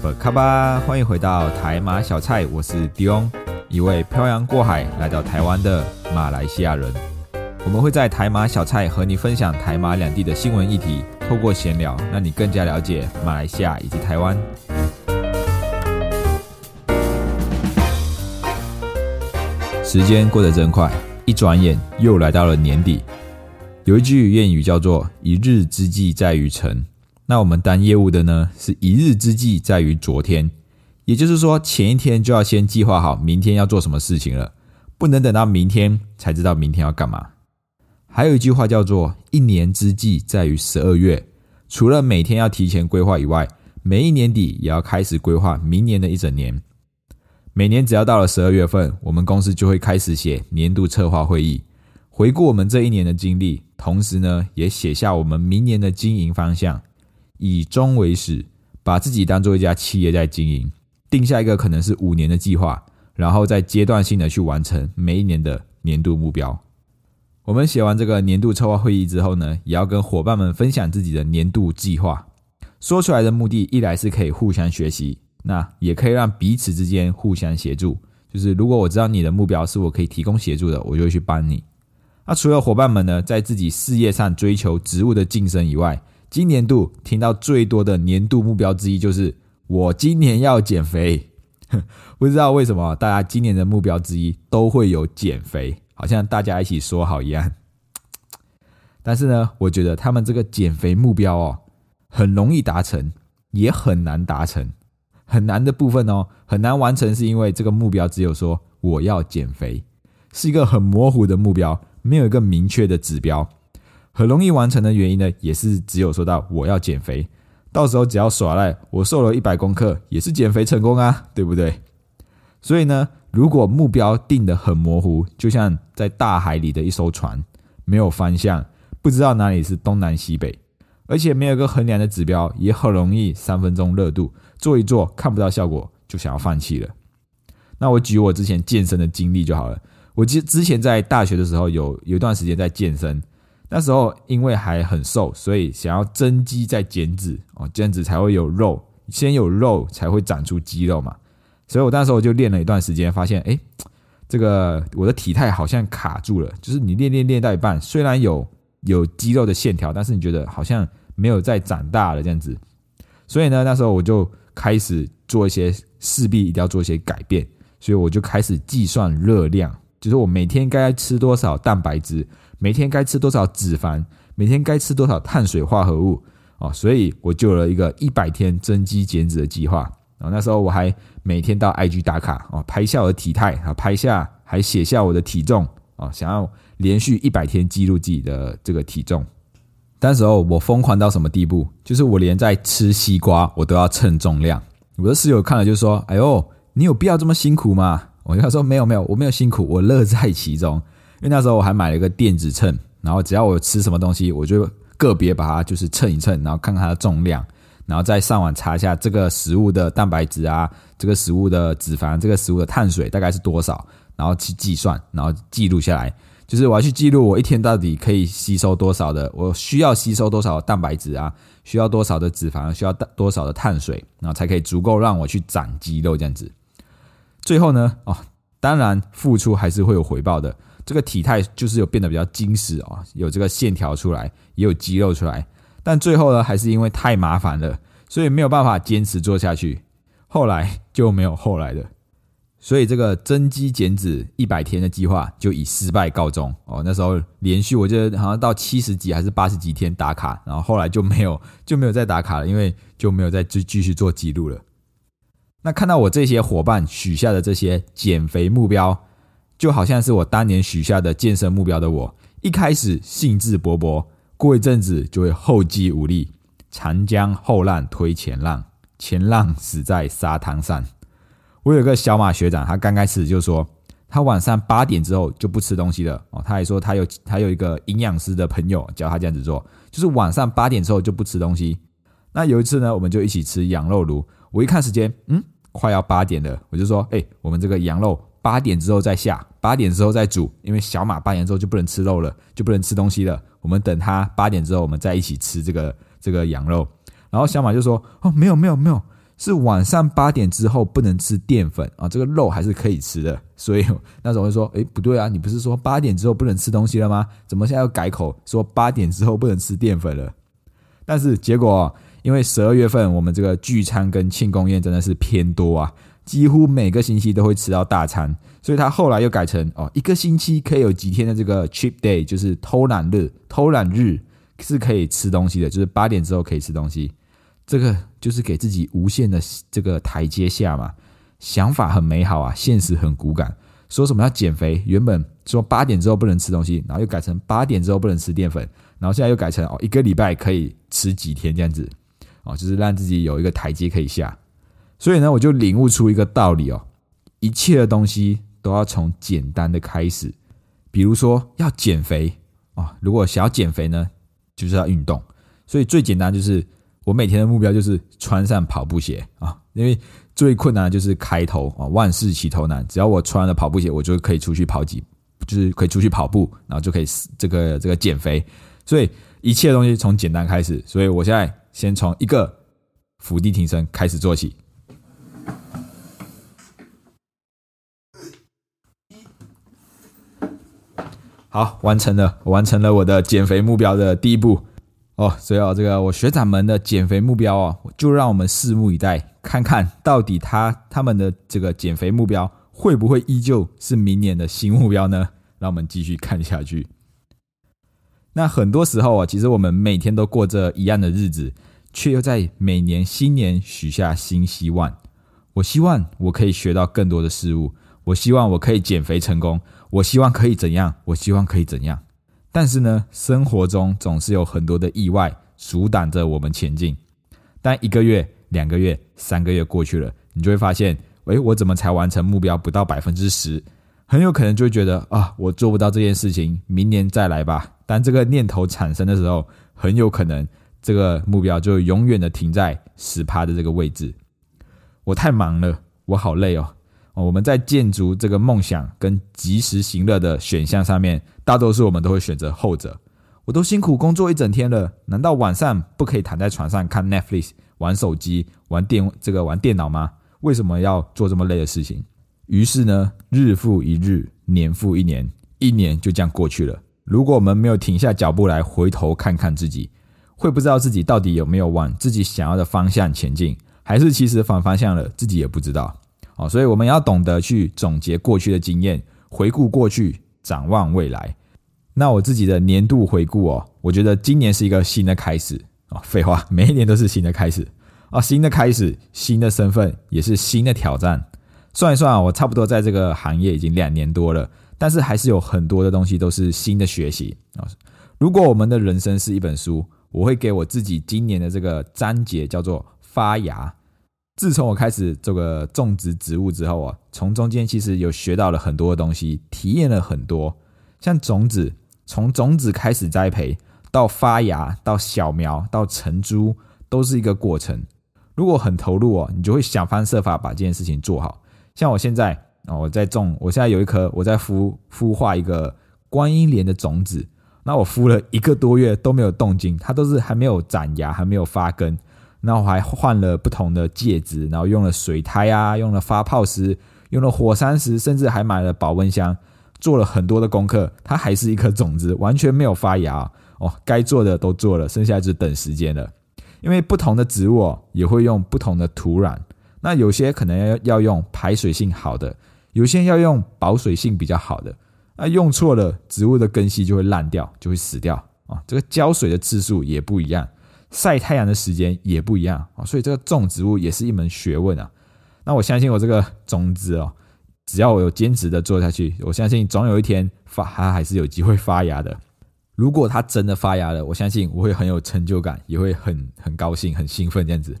阿伯卡巴，欢迎回到台马小菜，我是迪翁，一位漂洋过海来到台湾的马来西亚人。我们会在台马小菜和你分享台马两地的新闻议题，透过闲聊，让你更加了解马来西亚以及台湾。时间过得真快，一转眼又来到了年底。有一句谚语叫做“一日之计在于晨”，那我们当业务的呢，是一日之计在于昨天，也就是说，前一天就要先计划好明天要做什么事情了，不能等到明天才知道明天要干嘛。还有一句话叫做“一年之计在于十二月”，除了每天要提前规划以外，每一年底也要开始规划明年的一整年。每年只要到了十二月份，我们公司就会开始写年度策划会议，回顾我们这一年的经历，同时呢，也写下我们明年的经营方向，以终为始，把自己当做一家企业在经营，定下一个可能是五年的计划，然后再阶段性的去完成每一年的年度目标。我们写完这个年度策划会议之后呢，也要跟伙伴们分享自己的年度计划。说出来的目的，一来是可以互相学习，那也可以让彼此之间互相协助。就是如果我知道你的目标是我可以提供协助的，我就会去帮你。那除了伙伴们呢，在自己事业上追求职务的晋升以外，今年度听到最多的年度目标之一就是我今年要减肥。不知道为什么大家今年的目标之一都会有减肥。好像大家一起说好一样，但是呢，我觉得他们这个减肥目标哦，很容易达成，也很难达成。很难的部分哦，很难完成，是因为这个目标只有说我要减肥，是一个很模糊的目标，没有一个明确的指标。很容易完成的原因呢，也是只有说到我要减肥，到时候只要耍赖，我瘦了一百公克，也是减肥成功啊，对不对？所以呢。如果目标定得很模糊，就像在大海里的一艘船，没有方向，不知道哪里是东南西北，而且没有个衡量的指标，也很容易三分钟热度，做一做看不到效果，就想要放弃了。那我举我之前健身的经历就好了。我之之前在大学的时候有有一段时间在健身，那时候因为还很瘦，所以想要增肌再减脂哦，减脂才会有肉，先有肉才会长出肌肉嘛。所以我那时候就练了一段时间，发现哎，这个我的体态好像卡住了。就是你练练练到一半，虽然有有肌肉的线条，但是你觉得好像没有再长大了这样子。所以呢，那时候我就开始做一些势必一定要做一些改变。所以我就开始计算热量，就是我每天该吃多少蛋白质，每天该吃多少脂肪，每天该吃多少碳水化合物啊。所以我就有了一个一百天增肌减脂的计划。然后那时候我还。每天到 IG 打卡哦，拍下我的体态啊，拍下还写下我的体重啊，想要连续一百天记录自己的这个体重。那时候我疯狂到什么地步？就是我连在吃西瓜我都要称重量。我的室友看了就说：“哎呦，你有必要这么辛苦吗？”我跟他说：“没有没有，我没有辛苦，我乐在其中。”因为那时候我还买了一个电子秤，然后只要我吃什么东西，我就个别把它就是称一称，然后看看它的重量。然后再上网查一下这个食物的蛋白质啊，这个食物的脂肪，这个食物的碳水大概是多少，然后去计算，然后记录下来。就是我要去记录我一天到底可以吸收多少的，我需要吸收多少蛋白质啊，需要多少的脂肪，需要多少的碳水，然后才可以足够让我去长肌肉这样子。最后呢，哦，当然付出还是会有回报的，这个体态就是有变得比较精实哦，有这个线条出来，也有肌肉出来。但最后呢，还是因为太麻烦了，所以没有办法坚持做下去。后来就没有后来的，所以这个增肌减脂一百天的计划就以失败告终。哦，那时候连续我记得好像到七十几还是八十几天打卡，然后后来就没有就没有再打卡了，因为就没有再继继续做记录了。那看到我这些伙伴许下的这些减肥目标，就好像是我当年许下的健身目标的我，一开始兴致勃勃。过一阵子就会后继无力，长江后浪推前浪，前浪死在沙滩上。我有个小马学长，他刚开始就说，他晚上八点之后就不吃东西了哦。他还说他有他有一个营养师的朋友教他这样子做，就是晚上八点之后就不吃东西。那有一次呢，我们就一起吃羊肉炉。我一看时间，嗯，快要八点了，我就说，哎，我们这个羊肉八点之后再下，八点之后再煮，因为小马八点之后就不能吃肉了，就不能吃东西了。我们等他八点之后，我们再一起吃这个这个羊肉。然后小马就说，哦，没有没有没有。是晚上八点之后不能吃淀粉啊，这个肉还是可以吃的。所以那时候会说，哎，不对啊，你不是说八点之后不能吃东西了吗？怎么现在要改口说八点之后不能吃淀粉了？但是结果，因为十二月份我们这个聚餐跟庆功宴真的是偏多啊，几乎每个星期都会吃到大餐，所以他后来又改成哦，一个星期可以有几天的这个 cheap day，就是偷懒日，偷懒日是可以吃东西的，就是八点之后可以吃东西。这个就是给自己无限的这个台阶下嘛，想法很美好啊，现实很骨感。说什么要减肥，原本说八点之后不能吃东西，然后又改成八点之后不能吃淀粉，然后现在又改成哦一个礼拜可以吃几天这样子，哦就是让自己有一个台阶可以下。所以呢，我就领悟出一个道理哦，一切的东西都要从简单的开始。比如说要减肥啊，如果想要减肥呢，就是要运动。所以最简单就是。我每天的目标就是穿上跑步鞋啊，因为最困难就是开头啊，万事起头难。只要我穿了跑步鞋，我就可以出去跑几，就是可以出去跑步，然后就可以这个这个减肥。所以一切东西从简单开始。所以我现在先从一个伏地挺身开始做起。好，完成了，完成了我的减肥目标的第一步。哦，所以哦，这个我学长们的减肥目标哦，就让我们拭目以待，看看到底他他们的这个减肥目标会不会依旧是明年的新目标呢？让我们继续看下去。那很多时候啊，其实我们每天都过着一样的日子，却又在每年新年许下新希望。我希望我可以学到更多的事物，我希望我可以减肥成功，我希望可以怎样？我希望可以怎样？但是呢，生活中总是有很多的意外阻挡着我们前进。但一个月、两个月、三个月过去了，你就会发现，诶，我怎么才完成目标不到百分之十？很有可能就会觉得啊，我做不到这件事情，明年再来吧。当这个念头产生的时候，很有可能这个目标就永远的停在十趴的这个位置。我太忙了，我好累哦。我们在建筑这个梦想跟及时行乐的选项上面，大多数我们都会选择后者。我都辛苦工作一整天了，难道晚上不可以躺在床上看 Netflix、玩手机、玩电这个玩电脑吗？为什么要做这么累的事情？于是呢，日复一日，年复一年，一年就这样过去了。如果我们没有停下脚步来回头看看自己，会不知道自己到底有没有往自己想要的方向前进，还是其实反方向了，自己也不知道。哦，所以我们要懂得去总结过去的经验，回顾过去，展望未来。那我自己的年度回顾哦，我觉得今年是一个新的开始啊。废话，每一年都是新的开始啊，新的开始，新的身份，也是新的挑战。算一算啊，我差不多在这个行业已经两年多了，但是还是有很多的东西都是新的学习啊。如果我们的人生是一本书，我会给我自己今年的这个章节叫做发芽。自从我开始这个种植植物之后啊，从中间其实有学到了很多的东西，体验了很多。像种子，从种子开始栽培到发芽，到小苗，到成株，都是一个过程。如果很投入哦，你就会想方设法把这件事情做好。像我现在啊，我在种，我现在有一颗，我在孵孵化一个观音莲的种子，那我孵了一个多月都没有动静，它都是还没有长芽，还没有发根。那我还换了不同的介质，然后用了水胎啊，用了发泡石，用了火山石，甚至还买了保温箱，做了很多的功课，它还是一颗种子，完全没有发芽哦。该做的都做了，剩下就等时间了。因为不同的植物也会用不同的土壤，那有些可能要要用排水性好的，有些要用保水性比较好的。那用错了，植物的根系就会烂掉，就会死掉啊。这个浇水的次数也不一样。晒太阳的时间也不一样啊，所以这个种植物也是一门学问啊。那我相信我这个种子哦，只要我有坚持的做下去，我相信总有一天发，它还是有机会发芽的。如果它真的发芽了，我相信我会很有成就感，也会很很高兴、很兴奋这样子。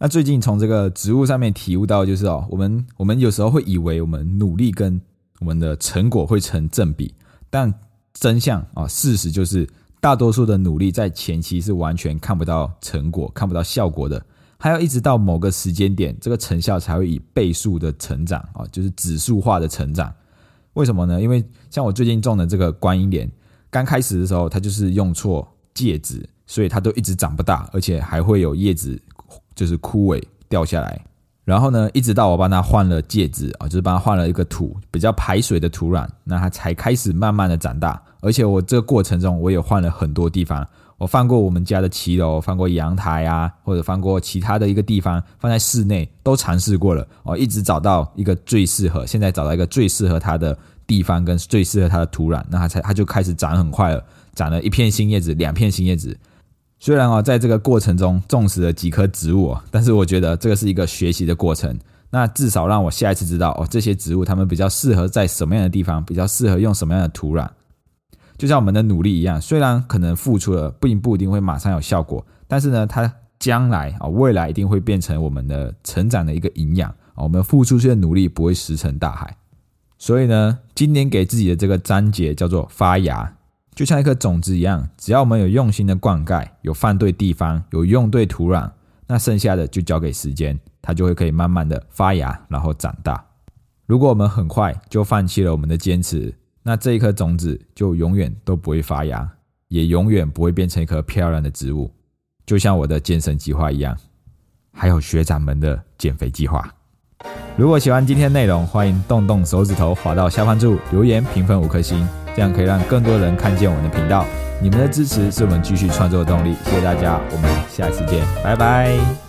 那最近从这个植物上面体悟到，就是哦，我们我们有时候会以为我们努力跟我们的成果会成正比，但真相啊，事实就是，大多数的努力在前期是完全看不到成果、看不到效果的，还要一直到某个时间点，这个成效才会以倍数的成长啊，就是指数化的成长。为什么呢？因为像我最近种的这个观音莲，刚开始的时候它就是用错介质，所以它都一直长不大，而且还会有叶子。就是枯萎掉下来，然后呢，一直到我帮它换了介质啊，就是帮它换了一个土比较排水的土壤，那它才开始慢慢的长大。而且我这个过程中，我也换了很多地方，我放过我们家的骑楼，放过阳台啊，或者放过其他的一个地方，放在室内都尝试过了哦，一直找到一个最适合，现在找到一个最适合它的地方跟最适合它的土壤，那它才它就开始长很快了，长了一片新叶子，两片新叶子。虽然啊，在这个过程中种死了几棵植物，但是我觉得这个是一个学习的过程。那至少让我下一次知道哦，这些植物它们比较适合在什么样的地方，比较适合用什么样的土壤。就像我们的努力一样，虽然可能付出了并不一定会马上有效果，但是呢，它将来啊，未来一定会变成我们的成长的一个营养啊。我们付出些努力不会石沉大海。所以呢，今年给自己的这个章节叫做发芽。就像一颗种子一样，只要我们有用心的灌溉，有放对地方，有用对土壤，那剩下的就交给时间，它就会可以慢慢的发芽，然后长大。如果我们很快就放弃了我们的坚持，那这一颗种子就永远都不会发芽，也永远不会变成一棵漂亮的植物。就像我的健身计划一样，还有学长们的减肥计划。如果喜欢今天内容，欢迎动动手指头滑到下方注留言评分五颗星。这样可以让更多人看见我们的频道，你们的支持是我们继续创作的动力。谢谢大家，我们下次见，拜拜。